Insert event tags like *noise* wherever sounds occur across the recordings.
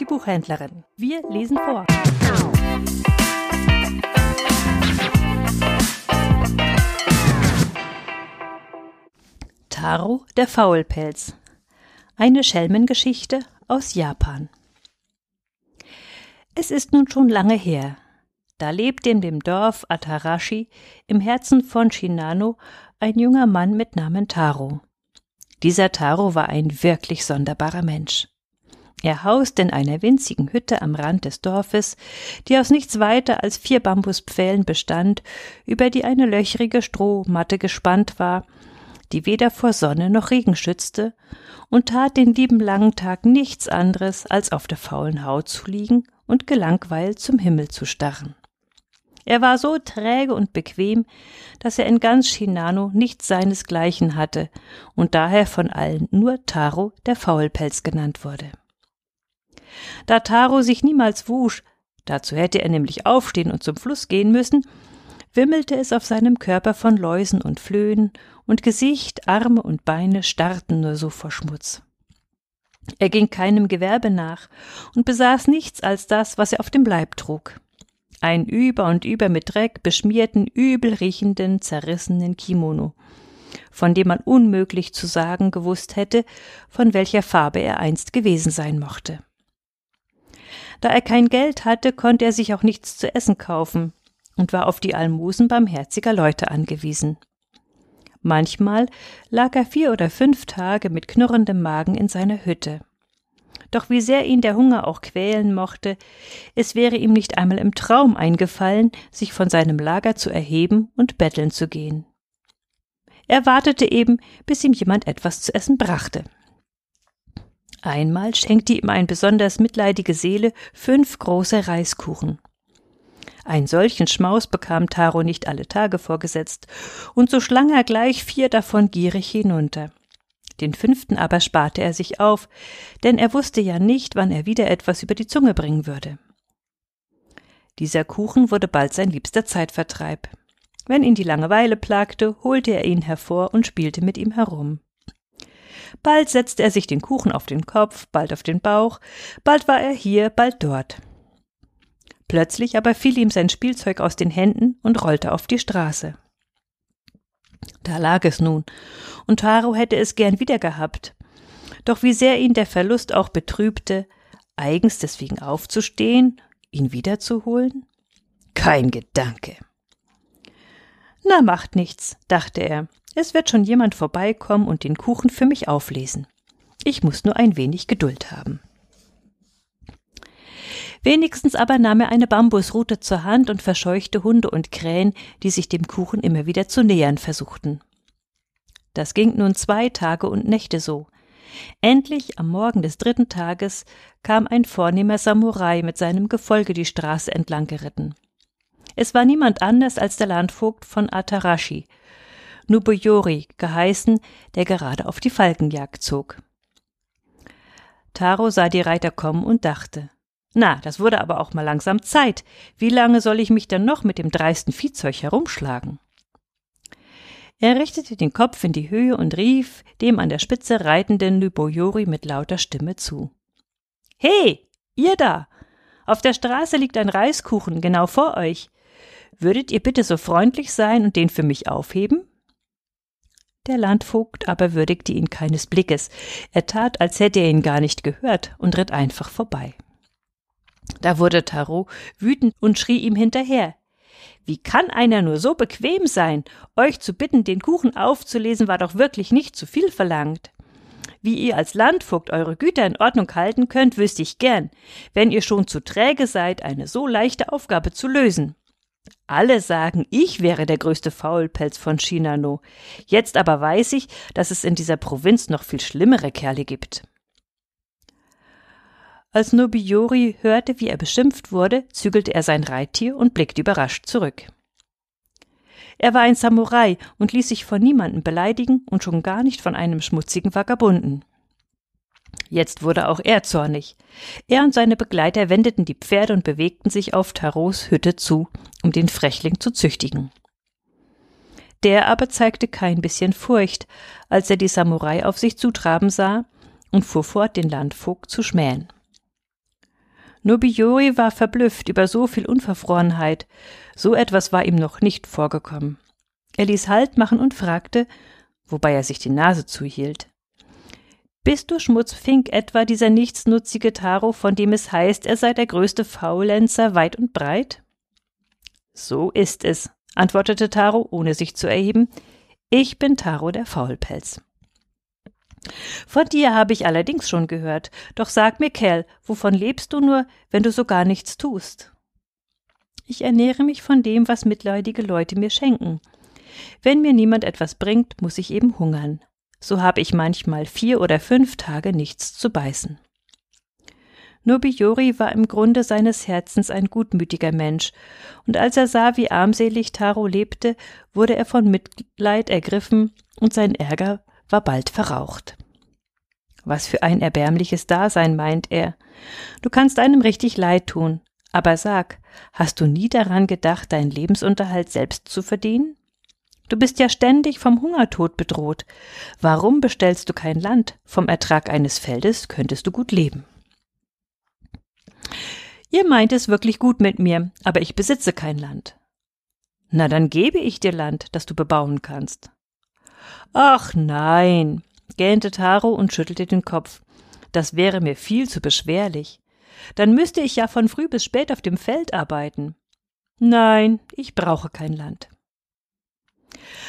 die Buchhändlerin. Wir lesen vor. Taro der Faulpelz. Eine Schelmengeschichte aus Japan. Es ist nun schon lange her. Da lebte in dem Dorf Atarashi im Herzen von Shinano ein junger Mann mit Namen Taro. Dieser Taro war ein wirklich sonderbarer Mensch. Er hauste in einer winzigen Hütte am Rand des Dorfes, die aus nichts weiter als vier Bambuspfählen bestand, über die eine löchrige Strohmatte gespannt war, die weder vor Sonne noch Regen schützte, und tat den lieben langen Tag nichts anderes, als auf der faulen Haut zu liegen und gelangweilt zum Himmel zu starren. Er war so träge und bequem, dass er in ganz Shinano nichts seinesgleichen hatte und daher von allen nur Taro der Faulpelz genannt wurde. Da Taro sich niemals wusch, dazu hätte er nämlich aufstehen und zum Fluss gehen müssen, wimmelte es auf seinem Körper von Läusen und Flöhen, und Gesicht, Arme und Beine starrten nur so vor Schmutz. Er ging keinem Gewerbe nach und besaß nichts als das, was er auf dem Leib trug. Ein über und über mit Dreck beschmierten, übel riechenden, zerrissenen Kimono, von dem man unmöglich zu sagen gewusst hätte, von welcher Farbe er einst gewesen sein mochte. Da er kein Geld hatte, konnte er sich auch nichts zu essen kaufen und war auf die Almosen barmherziger Leute angewiesen. Manchmal lag er vier oder fünf Tage mit knurrendem Magen in seiner Hütte. Doch wie sehr ihn der Hunger auch quälen mochte, es wäre ihm nicht einmal im Traum eingefallen, sich von seinem Lager zu erheben und betteln zu gehen. Er wartete eben, bis ihm jemand etwas zu essen brachte. Einmal schenkte ihm ein besonders mitleidige Seele fünf große Reiskuchen. Ein solchen Schmaus bekam Taro nicht alle Tage vorgesetzt, und so schlang er gleich vier davon gierig hinunter. Den fünften aber sparte er sich auf, denn er wusste ja nicht, wann er wieder etwas über die Zunge bringen würde. Dieser Kuchen wurde bald sein liebster Zeitvertreib. Wenn ihn die Langeweile plagte, holte er ihn hervor und spielte mit ihm herum. Bald setzte er sich den Kuchen auf den Kopf, bald auf den Bauch, bald war er hier, bald dort. Plötzlich aber fiel ihm sein Spielzeug aus den Händen und rollte auf die Straße. Da lag es nun, und Taro hätte es gern wieder gehabt. Doch wie sehr ihn der Verlust auch betrübte, eigens deswegen aufzustehen, ihn wiederzuholen? Kein Gedanke. Na, macht nichts, dachte er, es wird schon jemand vorbeikommen und den Kuchen für mich auflesen. Ich muss nur ein wenig Geduld haben. Wenigstens aber nahm er eine Bambusrute zur Hand und verscheuchte Hunde und Krähen, die sich dem Kuchen immer wieder zu nähern versuchten. Das ging nun zwei Tage und Nächte so. Endlich am Morgen des dritten Tages kam ein vornehmer Samurai mit seinem Gefolge die Straße entlang geritten. Es war niemand anders als der Landvogt von Atarashi, Nubuyori geheißen, der gerade auf die Falkenjagd zog. Taro sah die Reiter kommen und dachte, na, das wurde aber auch mal langsam Zeit. Wie lange soll ich mich denn noch mit dem dreisten Viehzeug herumschlagen? Er richtete den Kopf in die Höhe und rief dem an der Spitze reitenden Nubuyori mit lauter Stimme zu. He, ihr da! Auf der Straße liegt ein Reiskuchen genau vor euch. Würdet ihr bitte so freundlich sein und den für mich aufheben? Der Landvogt aber würdigte ihn keines Blickes. Er tat, als hätte er ihn gar nicht gehört und ritt einfach vorbei. Da wurde Tarot wütend und schrie ihm hinterher. Wie kann einer nur so bequem sein? Euch zu bitten, den Kuchen aufzulesen, war doch wirklich nicht zu viel verlangt. Wie ihr als Landvogt eure Güter in Ordnung halten könnt, wüsste ich gern, wenn ihr schon zu träge seid, eine so leichte Aufgabe zu lösen. Alle sagen, ich wäre der größte Faulpelz von Shinano. Jetzt aber weiß ich, dass es in dieser Provinz noch viel schlimmere Kerle gibt. Als Nobiyori hörte, wie er beschimpft wurde, zügelte er sein Reittier und blickte überrascht zurück. Er war ein Samurai und ließ sich von niemandem beleidigen und schon gar nicht von einem schmutzigen Vagabunden. Jetzt wurde auch er zornig. Er und seine Begleiter wendeten die Pferde und bewegten sich auf Taros Hütte zu, um den Frechling zu züchtigen. Der aber zeigte kein bisschen Furcht, als er die Samurai auf sich zutraben sah und fuhr fort, den Landvogt zu schmähen. Nobiori war verblüfft über so viel Unverfrorenheit. So etwas war ihm noch nicht vorgekommen. Er ließ Halt machen und fragte, wobei er sich die Nase zuhielt. Bist du Schmutzfink etwa dieser nichtsnutzige Taro, von dem es heißt, er sei der größte Faulenzer weit und breit? So ist es, antwortete Taro, ohne sich zu erheben. Ich bin Taro der Faulpelz. Von dir habe ich allerdings schon gehört. Doch sag mir, Kerl, wovon lebst du nur, wenn du so gar nichts tust? Ich ernähre mich von dem, was mitleidige Leute mir schenken. Wenn mir niemand etwas bringt, muss ich eben hungern. So habe ich manchmal vier oder fünf Tage nichts zu beißen. Nobiori war im Grunde seines Herzens ein gutmütiger Mensch, und als er sah, wie armselig Taro lebte, wurde er von Mitleid ergriffen, und sein Ärger war bald verraucht. Was für ein erbärmliches Dasein, meint er. Du kannst einem richtig leid tun. Aber sag, hast du nie daran gedacht, deinen Lebensunterhalt selbst zu verdienen? Du bist ja ständig vom Hungertod bedroht. Warum bestellst du kein Land? Vom Ertrag eines Feldes könntest du gut leben. Ihr meint es wirklich gut mit mir, aber ich besitze kein Land. Na, dann gebe ich dir Land, das du bebauen kannst. Ach nein, gähnte Taro und schüttelte den Kopf. Das wäre mir viel zu beschwerlich. Dann müsste ich ja von früh bis spät auf dem Feld arbeiten. Nein, ich brauche kein Land.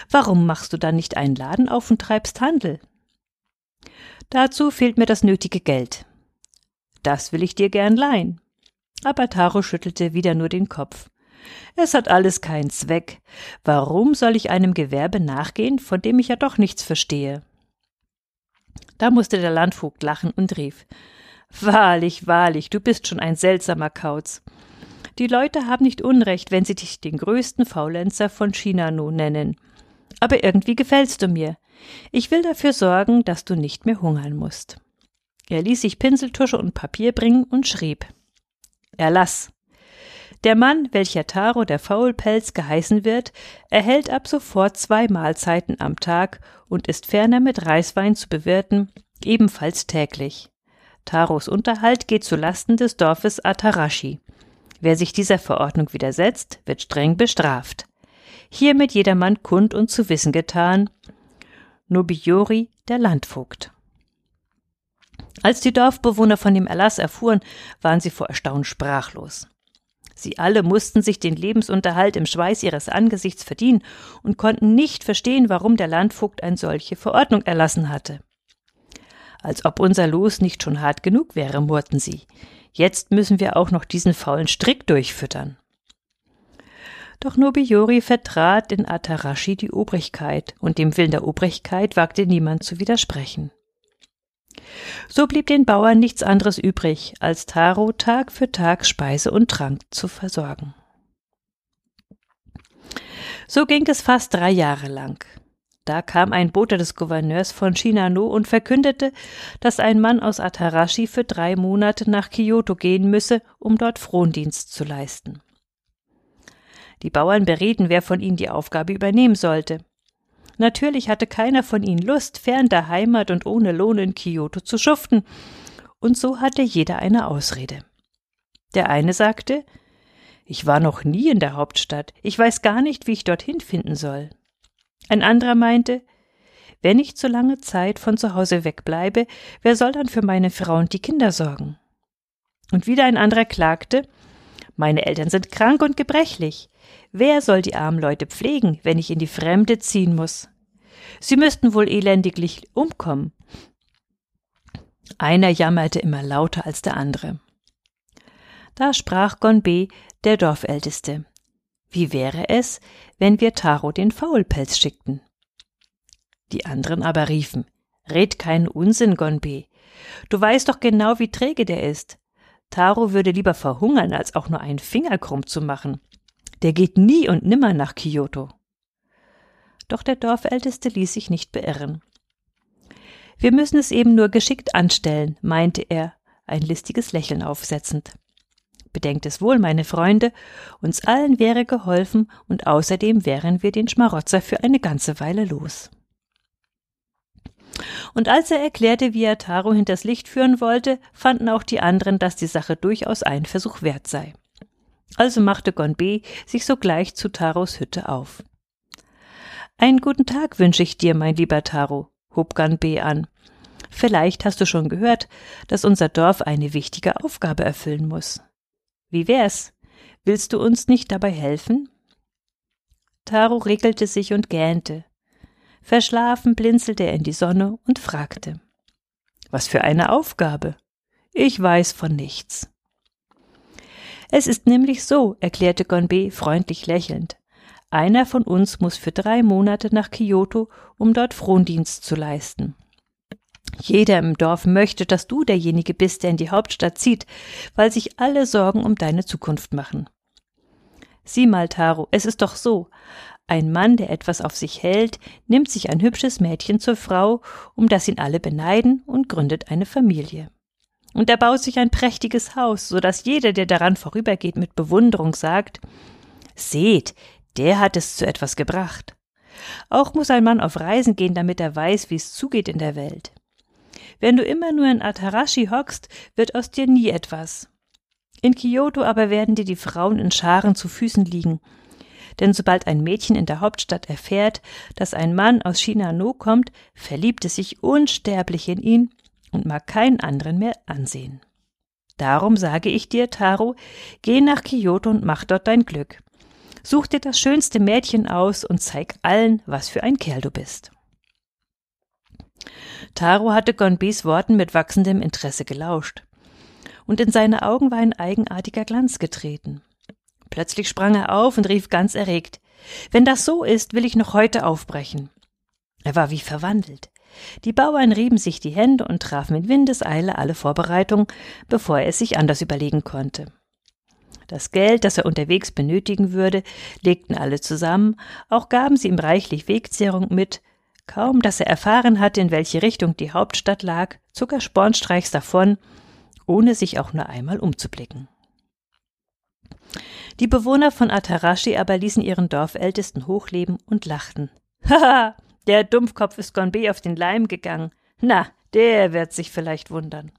Warum machst du dann nicht einen Laden auf und treibst Handel? Dazu fehlt mir das nötige Geld. Das will ich dir gern leihen. Aber Taro schüttelte wieder nur den Kopf. Es hat alles keinen Zweck. Warum soll ich einem Gewerbe nachgehen, von dem ich ja doch nichts verstehe? Da musste der Landvogt lachen und rief Wahrlich, wahrlich, du bist schon ein seltsamer Kauz. Die Leute haben nicht Unrecht, wenn sie dich den größten Faulenzer von Shinano nennen. Aber irgendwie gefällst du mir. Ich will dafür sorgen, dass du nicht mehr hungern musst. Er ließ sich Pinseltusche und Papier bringen und schrieb Erlass. Der Mann, welcher Taro der Faulpelz geheißen wird, erhält ab sofort zwei Mahlzeiten am Tag und ist ferner mit Reiswein zu bewirten, ebenfalls täglich. Taros Unterhalt geht zu Lasten des Dorfes Atarashi. Wer sich dieser Verordnung widersetzt, wird streng bestraft. Hiermit jedermann kund und zu wissen getan. Nobiori, der Landvogt. Als die Dorfbewohner von dem Erlass erfuhren, waren sie vor Erstaunen sprachlos. Sie alle mussten sich den Lebensunterhalt im Schweiß ihres Angesichts verdienen und konnten nicht verstehen, warum der Landvogt eine solche Verordnung erlassen hatte. Als ob unser Los nicht schon hart genug wäre, murrten sie. Jetzt müssen wir auch noch diesen faulen Strick durchfüttern. Doch Nobiori vertrat in Atarashi die Obrigkeit, und dem Willen der Obrigkeit wagte niemand zu widersprechen. So blieb den Bauern nichts anderes übrig, als Taro Tag für Tag Speise und Trank zu versorgen. So ging es fast drei Jahre lang. Da kam ein Bote des Gouverneurs von Shinano und verkündete, dass ein Mann aus Atarashi für drei Monate nach Kyoto gehen müsse, um dort Frondienst zu leisten. Die Bauern berieten, wer von ihnen die Aufgabe übernehmen sollte. Natürlich hatte keiner von ihnen Lust, fern der Heimat und ohne Lohn in Kyoto zu schuften, und so hatte jeder eine Ausrede. Der eine sagte, ich war noch nie in der Hauptstadt, ich weiß gar nicht, wie ich dorthin finden soll. Ein anderer meinte, wenn ich zu lange Zeit von zu Hause wegbleibe, wer soll dann für meine Frau und die Kinder sorgen? Und wieder ein anderer klagte, meine Eltern sind krank und gebrechlich. Wer soll die armen Leute pflegen, wenn ich in die Fremde ziehen muss? Sie müssten wohl elendiglich umkommen. Einer jammerte immer lauter als der andere. Da sprach Gonbe, der Dorfälteste. Wie wäre es, wenn wir Taro den Faulpelz schickten? Die anderen aber riefen, Red keinen Unsinn, Gonbe. Du weißt doch genau, wie träge der ist. Taro würde lieber verhungern, als auch nur einen Finger krumm zu machen. Der geht nie und nimmer nach Kyoto. Doch der Dorfälteste ließ sich nicht beirren. Wir müssen es eben nur geschickt anstellen, meinte er, ein listiges Lächeln aufsetzend. Bedenkt es wohl, meine Freunde, uns allen wäre geholfen und außerdem wären wir den Schmarotzer für eine ganze Weile los. Und als er erklärte, wie er Taro hinters Licht führen wollte, fanden auch die anderen, dass die Sache durchaus einen Versuch wert sei. Also machte Gonbe sich sogleich zu Taros Hütte auf. Einen guten Tag wünsche ich dir, mein lieber Taro, hob Gonbe an. Vielleicht hast du schon gehört, dass unser Dorf eine wichtige Aufgabe erfüllen muss. Wie wär's? Willst du uns nicht dabei helfen? Taro regelte sich und gähnte. Verschlafen blinzelte er in die Sonne und fragte Was für eine Aufgabe. Ich weiß von nichts. Es ist nämlich so, erklärte Gonbe freundlich lächelnd. Einer von uns muss für drei Monate nach Kyoto, um dort Frondienst zu leisten. Jeder im Dorf möchte, dass du derjenige bist, der in die Hauptstadt zieht, weil sich alle Sorgen um deine Zukunft machen. Sieh mal, Taro, es ist doch so. Ein Mann, der etwas auf sich hält, nimmt sich ein hübsches Mädchen zur Frau, um das ihn alle beneiden, und gründet eine Familie. Und er baut sich ein prächtiges Haus, so dass jeder, der daran vorübergeht, mit Bewunderung sagt Seht, der hat es zu etwas gebracht. Auch muss ein Mann auf Reisen gehen, damit er weiß, wie es zugeht in der Welt. Wenn du immer nur in Atarashi hockst, wird aus dir nie etwas. In Kyoto aber werden dir die Frauen in Scharen zu Füßen liegen. Denn sobald ein Mädchen in der Hauptstadt erfährt, dass ein Mann aus Shinano kommt, verliebt es sich unsterblich in ihn und mag keinen anderen mehr ansehen. Darum sage ich dir, Taro, geh nach Kyoto und mach dort dein Glück. Such dir das schönste Mädchen aus und zeig allen, was für ein Kerl du bist. Taro hatte Gonbis Worten mit wachsendem Interesse gelauscht. Und in seine Augen war ein eigenartiger Glanz getreten. Plötzlich sprang er auf und rief ganz erregt Wenn das so ist, will ich noch heute aufbrechen. Er war wie verwandelt. Die Bauern rieben sich die Hände und trafen in Windeseile alle Vorbereitungen, bevor er es sich anders überlegen konnte. Das Geld, das er unterwegs benötigen würde, legten alle zusammen, auch gaben sie ihm reichlich Wegzehrung mit. Kaum, dass er erfahren hatte, in welche Richtung die Hauptstadt lag, zog er spornstreichs davon, ohne sich auch nur einmal umzublicken. Die Bewohner von Atarashi aber ließen ihren Dorfältesten hochleben und lachten. *laughs* Haha, der Dumpfkopf ist Gonbe auf den Leim gegangen. Na, der wird sich vielleicht wundern.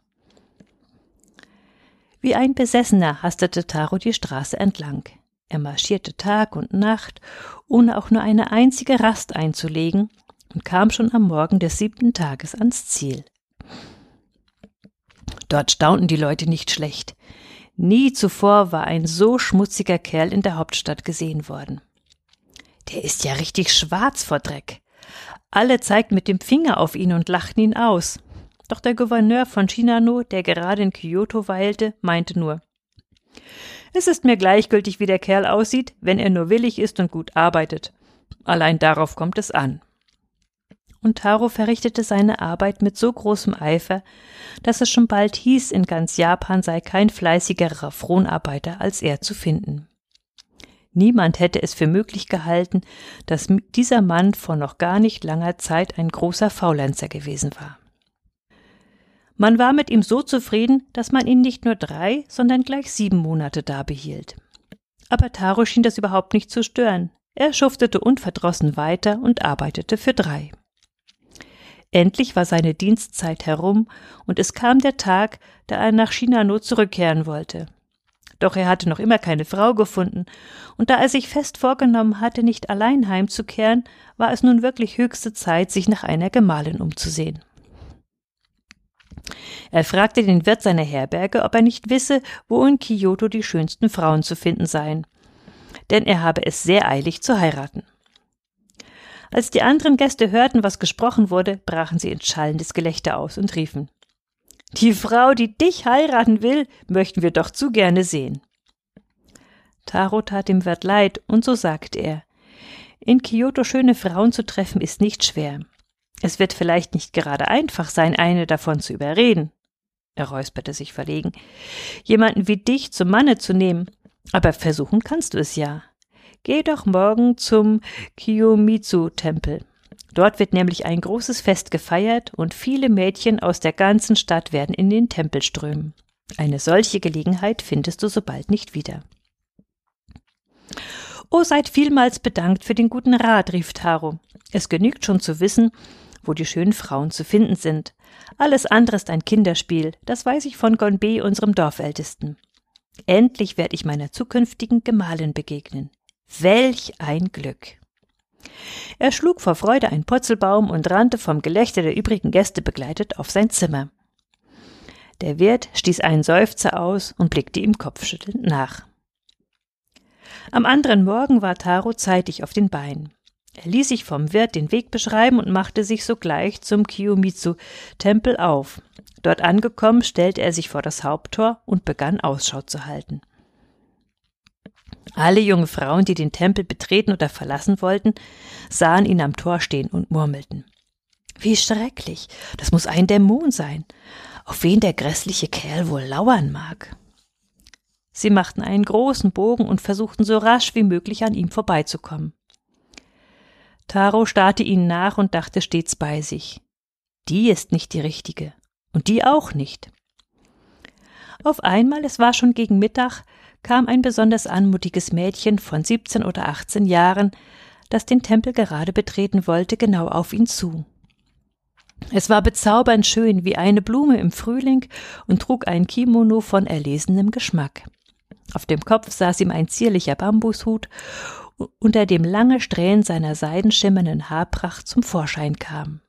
Wie ein Besessener hastete Taro die Straße entlang. Er marschierte Tag und Nacht, ohne auch nur eine einzige Rast einzulegen, und kam schon am Morgen des siebten Tages ans Ziel. Dort staunten die Leute nicht schlecht. Nie zuvor war ein so schmutziger Kerl in der Hauptstadt gesehen worden. Der ist ja richtig schwarz vor Dreck. Alle zeigten mit dem Finger auf ihn und lachten ihn aus. Doch der Gouverneur von Shinano, der gerade in Kyoto weilte, meinte nur Es ist mir gleichgültig, wie der Kerl aussieht, wenn er nur willig ist und gut arbeitet. Allein darauf kommt es an. Und Taro verrichtete seine Arbeit mit so großem Eifer, dass es schon bald hieß, in ganz Japan sei kein fleißigerer Fronarbeiter als er zu finden. Niemand hätte es für möglich gehalten, dass dieser Mann vor noch gar nicht langer Zeit ein großer Faulenzer gewesen war. Man war mit ihm so zufrieden, dass man ihn nicht nur drei, sondern gleich sieben Monate da behielt. Aber Taro schien das überhaupt nicht zu stören. Er schuftete unverdrossen weiter und arbeitete für drei. Endlich war seine Dienstzeit herum, und es kam der Tag, da er nach Shinano zurückkehren wollte. Doch er hatte noch immer keine Frau gefunden, und da er sich fest vorgenommen hatte, nicht allein heimzukehren, war es nun wirklich höchste Zeit, sich nach einer Gemahlin umzusehen. Er fragte den Wirt seiner Herberge, ob er nicht wisse, wo in Kyoto die schönsten Frauen zu finden seien, denn er habe es sehr eilig zu heiraten. Als die anderen Gäste hörten, was gesprochen wurde, brachen sie in schallendes Gelächter aus und riefen die Frau, die dich heiraten will, möchten wir doch zu gerne sehen. Taro tat dem Wirt leid, und so sagte er In Kyoto schöne Frauen zu treffen ist nicht schwer. Es wird vielleicht nicht gerade einfach sein, eine davon zu überreden. Er räusperte sich verlegen. Jemanden wie dich zum Manne zu nehmen, aber versuchen kannst du es ja. Geh doch morgen zum Kiyomitsu-Tempel. Dort wird nämlich ein großes Fest gefeiert und viele Mädchen aus der ganzen Stadt werden in den Tempel strömen. Eine solche Gelegenheit findest du so bald nicht wieder. Oh, seid vielmals bedankt für den guten Rat, rief Taro. Es genügt schon zu wissen, wo die schönen Frauen zu finden sind. Alles andere ist ein Kinderspiel, das weiß ich von Gonbe, unserem Dorfältesten. Endlich werde ich meiner zukünftigen Gemahlin begegnen. Welch ein Glück! Er schlug vor Freude einen Purzelbaum und rannte vom Gelächter der übrigen Gäste begleitet auf sein Zimmer. Der Wirt stieß einen Seufzer aus und blickte ihm kopfschüttelnd nach. Am anderen Morgen war Taro zeitig auf den Beinen. Er ließ sich vom Wirt den Weg beschreiben und machte sich sogleich zum Kiyomitsu-Tempel auf. Dort angekommen, stellte er sich vor das Haupttor und begann Ausschau zu halten. Alle junge Frauen, die den Tempel betreten oder verlassen wollten, sahen ihn am Tor stehen und murmelten. Wie schrecklich, das muss ein Dämon sein, auf wen der grässliche Kerl wohl lauern mag. Sie machten einen großen Bogen und versuchten so rasch wie möglich an ihm vorbeizukommen. Taro starrte ihnen nach und dachte stets bei sich. Die ist nicht die richtige. Und die auch nicht. Auf einmal, es war schon gegen Mittag, kam ein besonders anmutiges Mädchen von 17 oder 18 Jahren, das den Tempel gerade betreten wollte, genau auf ihn zu. Es war bezaubernd schön wie eine Blume im Frühling und trug ein Kimono von erlesenem Geschmack. Auf dem Kopf saß ihm ein zierlicher Bambushut, unter dem lange Strähnen seiner seidenschimmernden Haarpracht zum Vorschein kamen.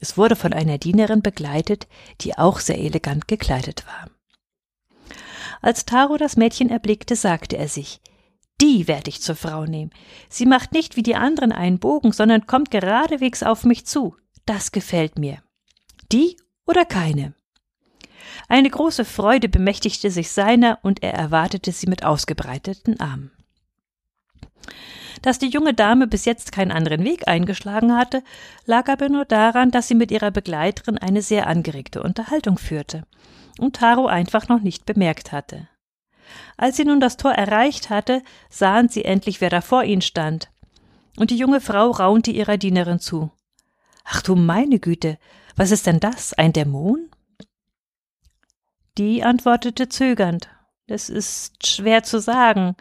Es wurde von einer Dienerin begleitet, die auch sehr elegant gekleidet war. Als Taro das Mädchen erblickte, sagte er sich, die werde ich zur Frau nehmen. Sie macht nicht wie die anderen einen Bogen, sondern kommt geradewegs auf mich zu. Das gefällt mir. Die oder keine? Eine große Freude bemächtigte sich seiner und er erwartete sie mit ausgebreiteten Armen. Dass die junge Dame bis jetzt keinen anderen Weg eingeschlagen hatte, lag aber nur daran, dass sie mit ihrer Begleiterin eine sehr angeregte Unterhaltung führte und Taro einfach noch nicht bemerkt hatte. Als sie nun das Tor erreicht hatte, sahen sie endlich, wer da vor ihnen stand. Und die junge Frau raunte ihrer Dienerin zu. Ach du meine Güte, was ist denn das? Ein Dämon? Die antwortete zögernd. Es ist schwer zu sagen.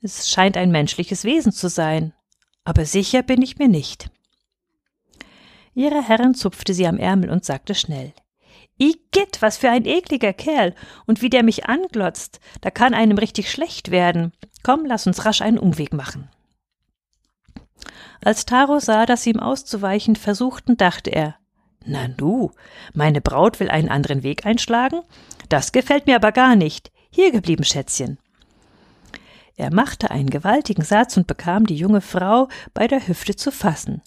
Es scheint ein menschliches Wesen zu sein. Aber sicher bin ich mir nicht. Ihre Herrin zupfte sie am Ärmel und sagte schnell Igitt, was für ein ekliger Kerl. Und wie der mich anglotzt, da kann einem richtig schlecht werden. Komm, lass uns rasch einen Umweg machen. Als Taro sah, dass sie ihm auszuweichen versuchten, dachte er, na du, meine Braut will einen anderen Weg einschlagen? Das gefällt mir aber gar nicht. Hier geblieben, Schätzchen. Er machte einen gewaltigen Satz und bekam die junge Frau bei der Hüfte zu fassen.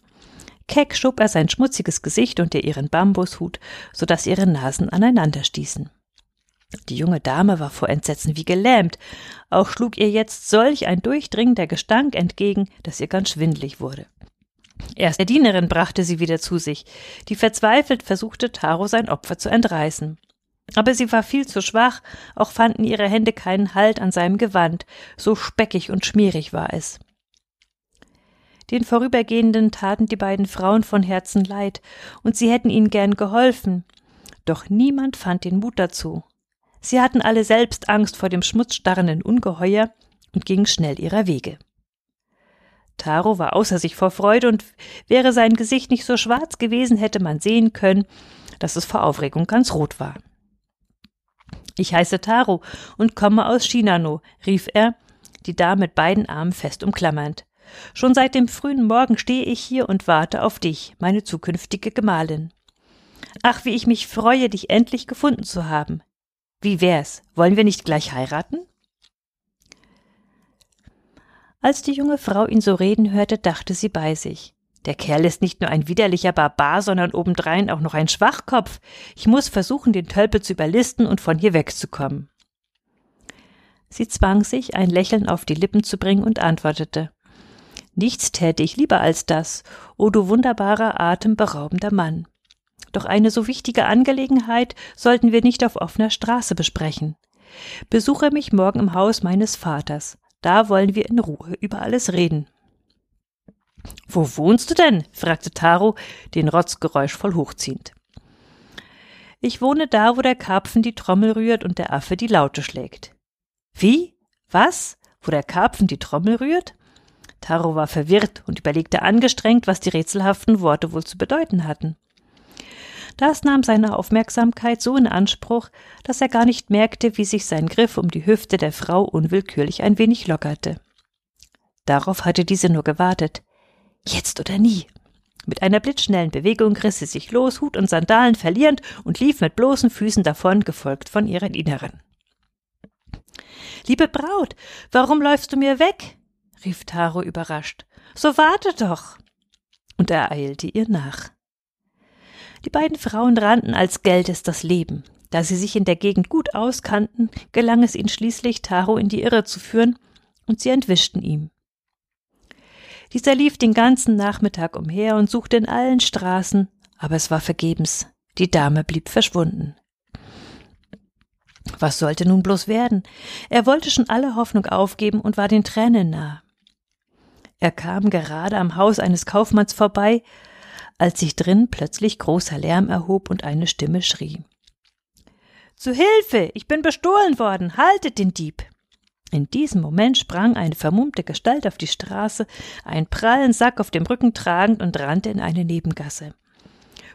Keck schob er sein schmutziges Gesicht unter ihren Bambushut, so dass ihre Nasen aneinander stießen. Die junge Dame war vor Entsetzen wie gelähmt, auch schlug ihr jetzt solch ein durchdringender Gestank entgegen, dass ihr ganz schwindlig wurde. Erst der Dienerin brachte sie wieder zu sich, die verzweifelt versuchte, Taro sein Opfer zu entreißen. Aber sie war viel zu schwach, auch fanden ihre Hände keinen Halt an seinem Gewand, so speckig und schmierig war es. Den Vorübergehenden taten die beiden Frauen von Herzen leid, und sie hätten ihnen gern geholfen. Doch niemand fand den Mut dazu. Sie hatten alle selbst Angst vor dem schmutzstarrenden Ungeheuer und gingen schnell ihrer Wege. Taro war außer sich vor Freude, und wäre sein Gesicht nicht so schwarz gewesen, hätte man sehen können, dass es vor Aufregung ganz rot war. Ich heiße Taro und komme aus Shinano, rief er, die Dame mit beiden Armen fest umklammernd. Schon seit dem frühen Morgen stehe ich hier und warte auf dich, meine zukünftige Gemahlin. Ach, wie ich mich freue, dich endlich gefunden zu haben. Wie wär's? Wollen wir nicht gleich heiraten? Als die junge Frau ihn so reden hörte, dachte sie bei sich. Der Kerl ist nicht nur ein widerlicher Barbar, sondern obendrein auch noch ein Schwachkopf. Ich muss versuchen, den Tölpel zu überlisten und von hier wegzukommen. Sie zwang sich, ein Lächeln auf die Lippen zu bringen und antwortete Nichts täte ich lieber als das, o du wunderbarer, atemberaubender Mann. Doch eine so wichtige Angelegenheit sollten wir nicht auf offener Straße besprechen. Besuche mich morgen im Haus meines Vaters. Da wollen wir in Ruhe über alles reden. Wo wohnst du denn? fragte Taro, den Rotzgeräusch voll hochziehend. Ich wohne da, wo der Karpfen die Trommel rührt und der Affe die Laute schlägt. Wie? Was? Wo der Karpfen die Trommel rührt? Taro war verwirrt und überlegte angestrengt, was die rätselhaften Worte wohl zu bedeuten hatten. Das nahm seine Aufmerksamkeit so in Anspruch, dass er gar nicht merkte, wie sich sein Griff um die Hüfte der Frau unwillkürlich ein wenig lockerte. Darauf hatte diese nur gewartet. Jetzt oder nie. Mit einer blitzschnellen Bewegung riss sie sich los, Hut und Sandalen verlierend und lief mit bloßen Füßen davon, gefolgt von ihren Inneren. Liebe Braut, warum läufst du mir weg? Rief Taro überrascht. So warte doch. Und er eilte ihr nach. Die beiden Frauen rannten, als gält es das Leben. Da sie sich in der Gegend gut auskannten, gelang es ihnen schließlich, Taro in die Irre zu führen, und sie entwischten ihm. Dieser lief den ganzen Nachmittag umher und suchte in allen Straßen, aber es war vergebens. Die Dame blieb verschwunden. Was sollte nun bloß werden? Er wollte schon alle Hoffnung aufgeben und war den Tränen nah. Er kam gerade am Haus eines Kaufmanns vorbei, als sich drin plötzlich großer Lärm erhob und eine Stimme schrie. Zu Hilfe! Ich bin bestohlen worden! Haltet den Dieb! In diesem Moment sprang eine vermummte Gestalt auf die Straße, einen prallen Sack auf dem Rücken tragend und rannte in eine Nebengasse.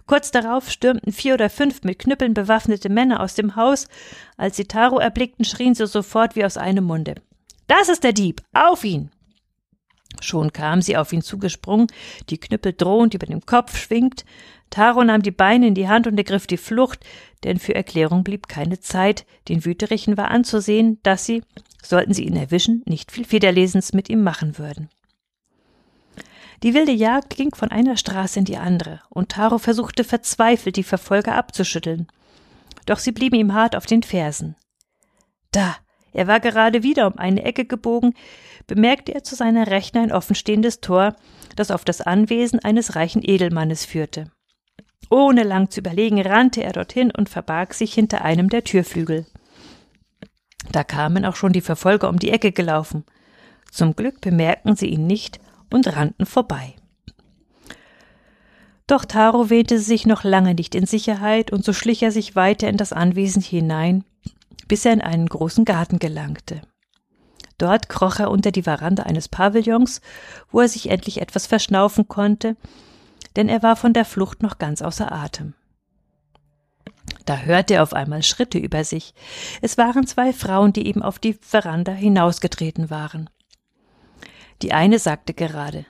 Kurz darauf stürmten vier oder fünf mit Knüppeln bewaffnete Männer aus dem Haus. Als sie Taro erblickten, schrien sie sofort wie aus einem Munde. Das ist der Dieb! Auf ihn! Schon kam sie auf ihn zugesprungen, die Knüppel drohend über dem Kopf schwingt. Taro nahm die Beine in die Hand und ergriff die Flucht, denn für Erklärung blieb keine Zeit. Den Wüterichen war anzusehen, dass sie, sollten sie ihn erwischen, nicht viel Federlesens mit ihm machen würden. Die wilde Jagd ging von einer Straße in die andere, und Taro versuchte verzweifelt, die Verfolger abzuschütteln. Doch sie blieben ihm hart auf den Fersen. Da, er war gerade wieder um eine Ecke gebogen, bemerkte er zu seiner Rechten ein offenstehendes Tor, das auf das Anwesen eines reichen Edelmannes führte. Ohne lang zu überlegen, rannte er dorthin und verbarg sich hinter einem der Türflügel. Da kamen auch schon die Verfolger um die Ecke gelaufen. Zum Glück bemerkten sie ihn nicht und rannten vorbei. Doch Taro wähnte sich noch lange nicht in Sicherheit, und so schlich er sich weiter in das Anwesen hinein, bis er in einen großen Garten gelangte. Dort kroch er unter die Veranda eines Pavillons, wo er sich endlich etwas verschnaufen konnte, denn er war von der Flucht noch ganz außer Atem. Da hörte er auf einmal Schritte über sich. Es waren zwei Frauen, die eben auf die Veranda hinausgetreten waren. Die eine sagte gerade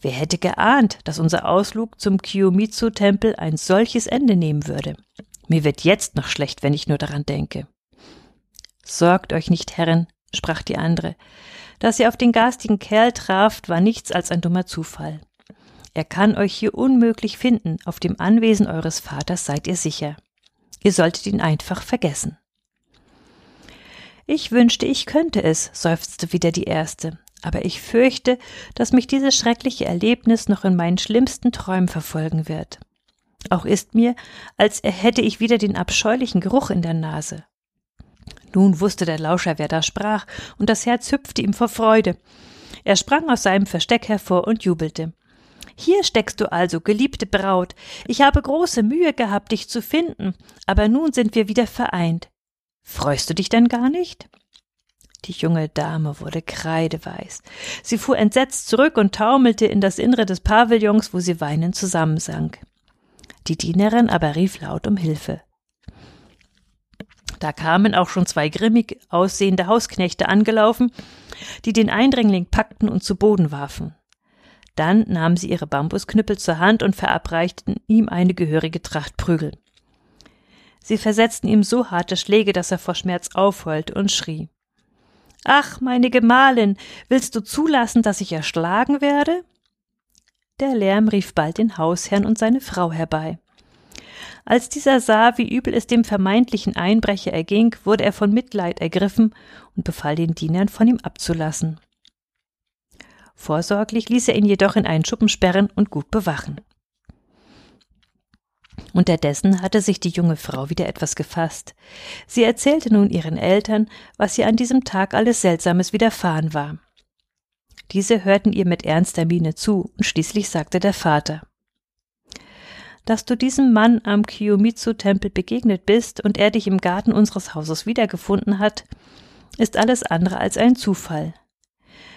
Wer hätte geahnt, dass unser Ausflug zum Kiyomitsu-Tempel ein solches Ende nehmen würde? Mir wird jetzt noch schlecht, wenn ich nur daran denke. Sorgt euch nicht, Herren, sprach die andere. Dass ihr auf den garstigen Kerl traft, war nichts als ein dummer Zufall. Er kann euch hier unmöglich finden, auf dem Anwesen eures Vaters seid ihr sicher. Ihr solltet ihn einfach vergessen. Ich wünschte, ich könnte es, seufzte wieder die erste, aber ich fürchte, dass mich dieses schreckliche Erlebnis noch in meinen schlimmsten Träumen verfolgen wird. Auch ist mir, als hätte ich wieder den abscheulichen Geruch in der Nase. Nun wusste der Lauscher, wer da sprach, und das Herz hüpfte ihm vor Freude. Er sprang aus seinem Versteck hervor und jubelte. Hier steckst du also, geliebte Braut. Ich habe große Mühe gehabt, dich zu finden, aber nun sind wir wieder vereint. Freust du dich denn gar nicht? Die junge Dame wurde kreideweiß. Sie fuhr entsetzt zurück und taumelte in das Innere des Pavillons, wo sie weinend zusammensank. Die Dienerin aber rief laut um Hilfe. Da kamen auch schon zwei grimmig aussehende Hausknechte angelaufen, die den Eindringling packten und zu Boden warfen. Dann nahmen sie ihre Bambusknüppel zur Hand und verabreichten ihm eine gehörige Tracht Prügel. Sie versetzten ihm so harte Schläge, dass er vor Schmerz aufheulte und schrie. Ach, meine Gemahlin, willst du zulassen, dass ich erschlagen werde? Der Lärm rief bald den Hausherrn und seine Frau herbei. Als dieser sah, wie übel es dem vermeintlichen Einbrecher erging, wurde er von Mitleid ergriffen und befahl den Dienern, von ihm abzulassen. Vorsorglich ließ er ihn jedoch in einen Schuppen sperren und gut bewachen. Unterdessen hatte sich die junge Frau wieder etwas gefasst. Sie erzählte nun ihren Eltern, was ihr an diesem Tag alles Seltsames widerfahren war. Diese hörten ihr mit ernster Miene zu, und schließlich sagte der Vater Dass du diesem Mann am Kiyomitsu-Tempel begegnet bist und er dich im Garten unseres Hauses wiedergefunden hat, ist alles andere als ein Zufall.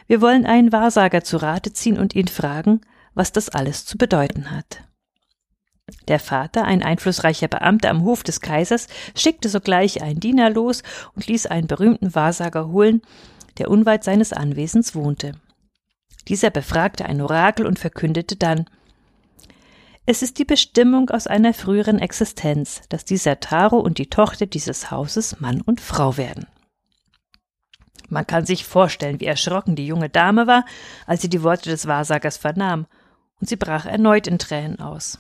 Wir wollen einen Wahrsager zu Rate ziehen und ihn fragen, was das alles zu bedeuten hat. Der Vater, ein einflussreicher Beamter am Hof des Kaisers, schickte sogleich einen Diener los und ließ einen berühmten Wahrsager holen, der unweit seines Anwesens wohnte. Dieser befragte ein Orakel und verkündete dann Es ist die Bestimmung aus einer früheren Existenz, dass dieser Taro und die Tochter dieses Hauses Mann und Frau werden. Man kann sich vorstellen, wie erschrocken die junge Dame war, als sie die Worte des Wahrsagers vernahm, und sie brach erneut in Tränen aus.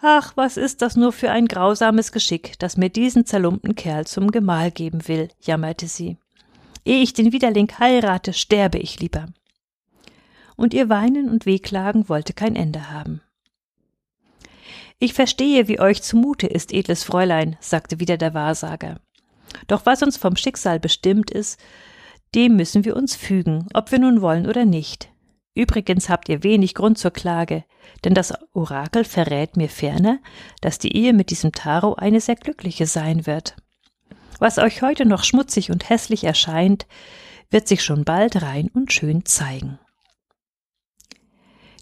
Ach, was ist das nur für ein grausames Geschick, das mir diesen zerlumpten Kerl zum Gemahl geben will, jammerte sie. Ehe ich den Widerling heirate, sterbe ich lieber. Und ihr Weinen und Wehklagen wollte kein Ende haben. Ich verstehe, wie euch zumute ist, edles Fräulein, sagte wieder der Wahrsager. Doch was uns vom Schicksal bestimmt ist, dem müssen wir uns fügen, ob wir nun wollen oder nicht. Übrigens habt ihr wenig Grund zur Klage, denn das Orakel verrät mir ferner, dass die Ehe mit diesem Taro eine sehr glückliche sein wird. Was euch heute noch schmutzig und hässlich erscheint, wird sich schon bald rein und schön zeigen.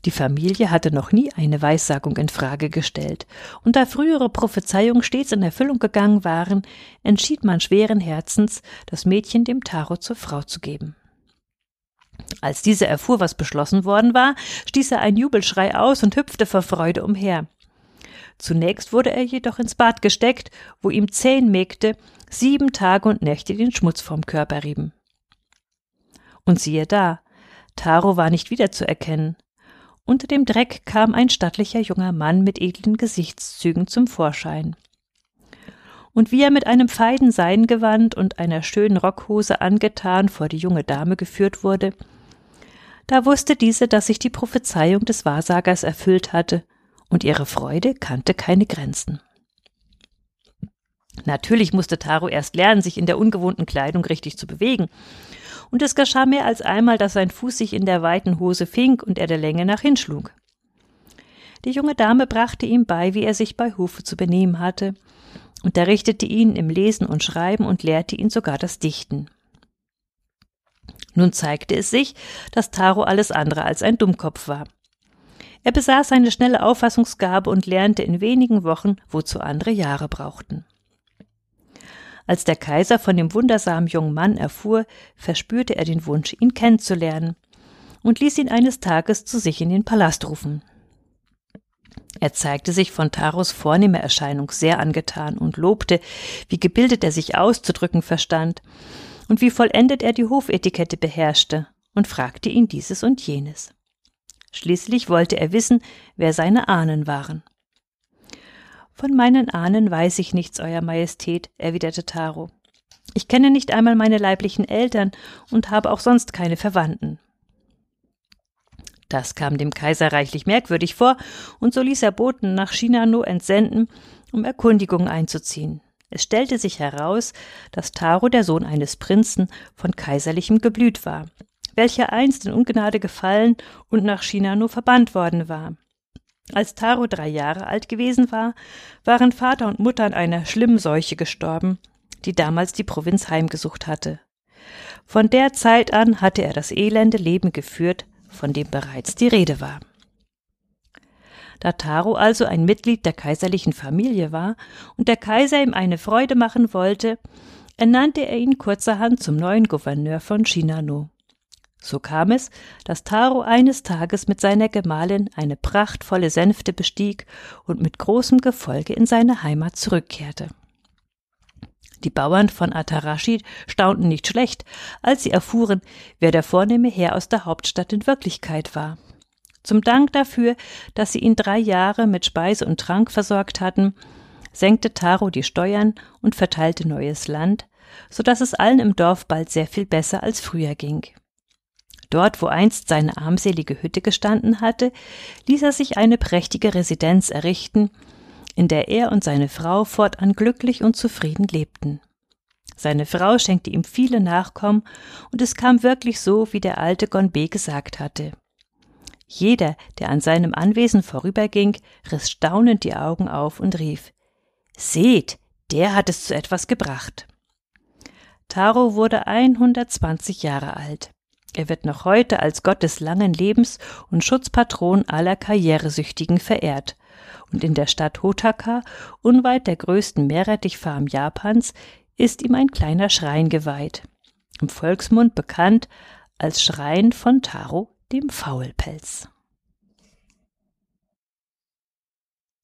Die Familie hatte noch nie eine Weissagung in Frage gestellt, und da frühere Prophezeiungen stets in Erfüllung gegangen waren, entschied man schweren Herzens, das Mädchen dem Taro zur Frau zu geben. Als dieser erfuhr, was beschlossen worden war, stieß er einen Jubelschrei aus und hüpfte vor Freude umher. Zunächst wurde er jedoch ins Bad gesteckt, wo ihm zehn Mägde sieben Tage und Nächte den Schmutz vom Körper rieben. Und siehe da, Taro war nicht wiederzuerkennen. Unter dem Dreck kam ein stattlicher junger Mann mit edlen Gesichtszügen zum Vorschein. Und wie er mit einem feinen Seidengewand und einer schönen Rockhose angetan vor die junge Dame geführt wurde, da wusste diese, dass sich die Prophezeiung des Wahrsagers erfüllt hatte, und ihre Freude kannte keine Grenzen. Natürlich musste Taro erst lernen, sich in der ungewohnten Kleidung richtig zu bewegen. Und es geschah mehr als einmal, dass sein Fuß sich in der weiten Hose fing und er der Länge nach hinschlug. Die junge Dame brachte ihm bei, wie er sich bei Hofe zu benehmen hatte, unterrichtete ihn im Lesen und Schreiben und lehrte ihn sogar das Dichten. Nun zeigte es sich, dass Taro alles andere als ein Dummkopf war. Er besaß eine schnelle Auffassungsgabe und lernte in wenigen Wochen, wozu andere Jahre brauchten. Als der Kaiser von dem wundersamen jungen Mann erfuhr, verspürte er den Wunsch, ihn kennenzulernen, und ließ ihn eines Tages zu sich in den Palast rufen. Er zeigte sich von Taros vornehmer Erscheinung sehr angetan und lobte, wie gebildet er sich auszudrücken verstand und wie vollendet er die Hofetikette beherrschte und fragte ihn dieses und jenes. Schließlich wollte er wissen, wer seine Ahnen waren. Von meinen Ahnen weiß ich nichts, Euer Majestät, erwiderte Taro. Ich kenne nicht einmal meine leiblichen Eltern und habe auch sonst keine Verwandten. Das kam dem Kaiser reichlich merkwürdig vor, und so ließ er Boten nach Shinano entsenden, um Erkundigungen einzuziehen. Es stellte sich heraus, dass Taro der Sohn eines Prinzen von kaiserlichem Geblüt war, welcher einst in Ungnade gefallen und nach Shinano verbannt worden war. Als Taro drei Jahre alt gewesen war, waren Vater und Mutter an einer schlimmen Seuche gestorben, die damals die Provinz heimgesucht hatte. Von der Zeit an hatte er das elende Leben geführt, von dem bereits die Rede war. Da Taro also ein Mitglied der kaiserlichen Familie war und der Kaiser ihm eine Freude machen wollte, ernannte er ihn kurzerhand zum neuen Gouverneur von Shinano. So kam es, dass Taro eines Tages mit seiner Gemahlin eine prachtvolle Sänfte bestieg und mit großem Gefolge in seine Heimat zurückkehrte. Die Bauern von Atarashi staunten nicht schlecht, als sie erfuhren, wer der vornehme Herr aus der Hauptstadt in Wirklichkeit war. Zum Dank dafür, dass sie ihn drei Jahre mit Speise und Trank versorgt hatten, senkte Taro die Steuern und verteilte neues Land, so dass es allen im Dorf bald sehr viel besser als früher ging. Dort, wo einst seine armselige Hütte gestanden hatte, ließ er sich eine prächtige Residenz errichten, in der er und seine Frau fortan glücklich und zufrieden lebten. Seine Frau schenkte ihm viele Nachkommen, und es kam wirklich so, wie der alte Gonbe gesagt hatte. Jeder, der an seinem Anwesen vorüberging, riss staunend die Augen auf und rief Seht, der hat es zu etwas gebracht. Taro wurde 120 Jahre alt. Er wird noch heute als Gott des langen Lebens und Schutzpatron aller Karrieresüchtigen verehrt. Und in der Stadt Hotaka, unweit der größten Meerrettichfarm Japans, ist ihm ein kleiner Schrein geweiht. Im Volksmund bekannt als Schrein von Taro dem Faulpelz.